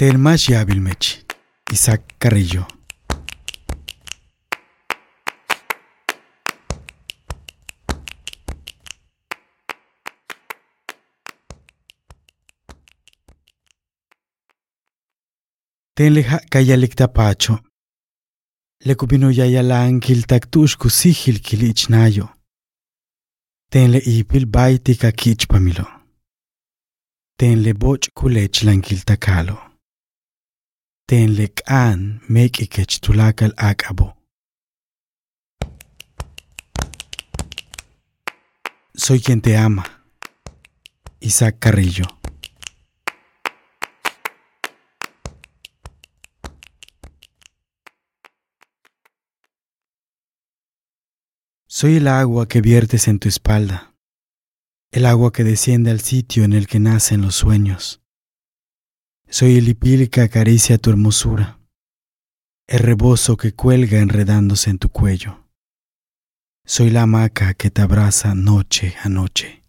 Telmash Yabilmech, Isaac Carrillo. Tenle kayalik tapacho. Le kupino yayalan kil taktushku sihil kil ichnayo. Tenle ipil baiti ka kichpamilo. Tenle boch kulechlan kil takalo. Tenle k'an mek ikech tulakal akabo. Soy quien te ama. Isaac Carrillo. Soy el agua que viertes en tu espalda, el agua que desciende al sitio en el que nacen los sueños. Soy el hipil que acaricia tu hermosura, el rebozo que cuelga enredándose en tu cuello. Soy la hamaca que te abraza noche a noche.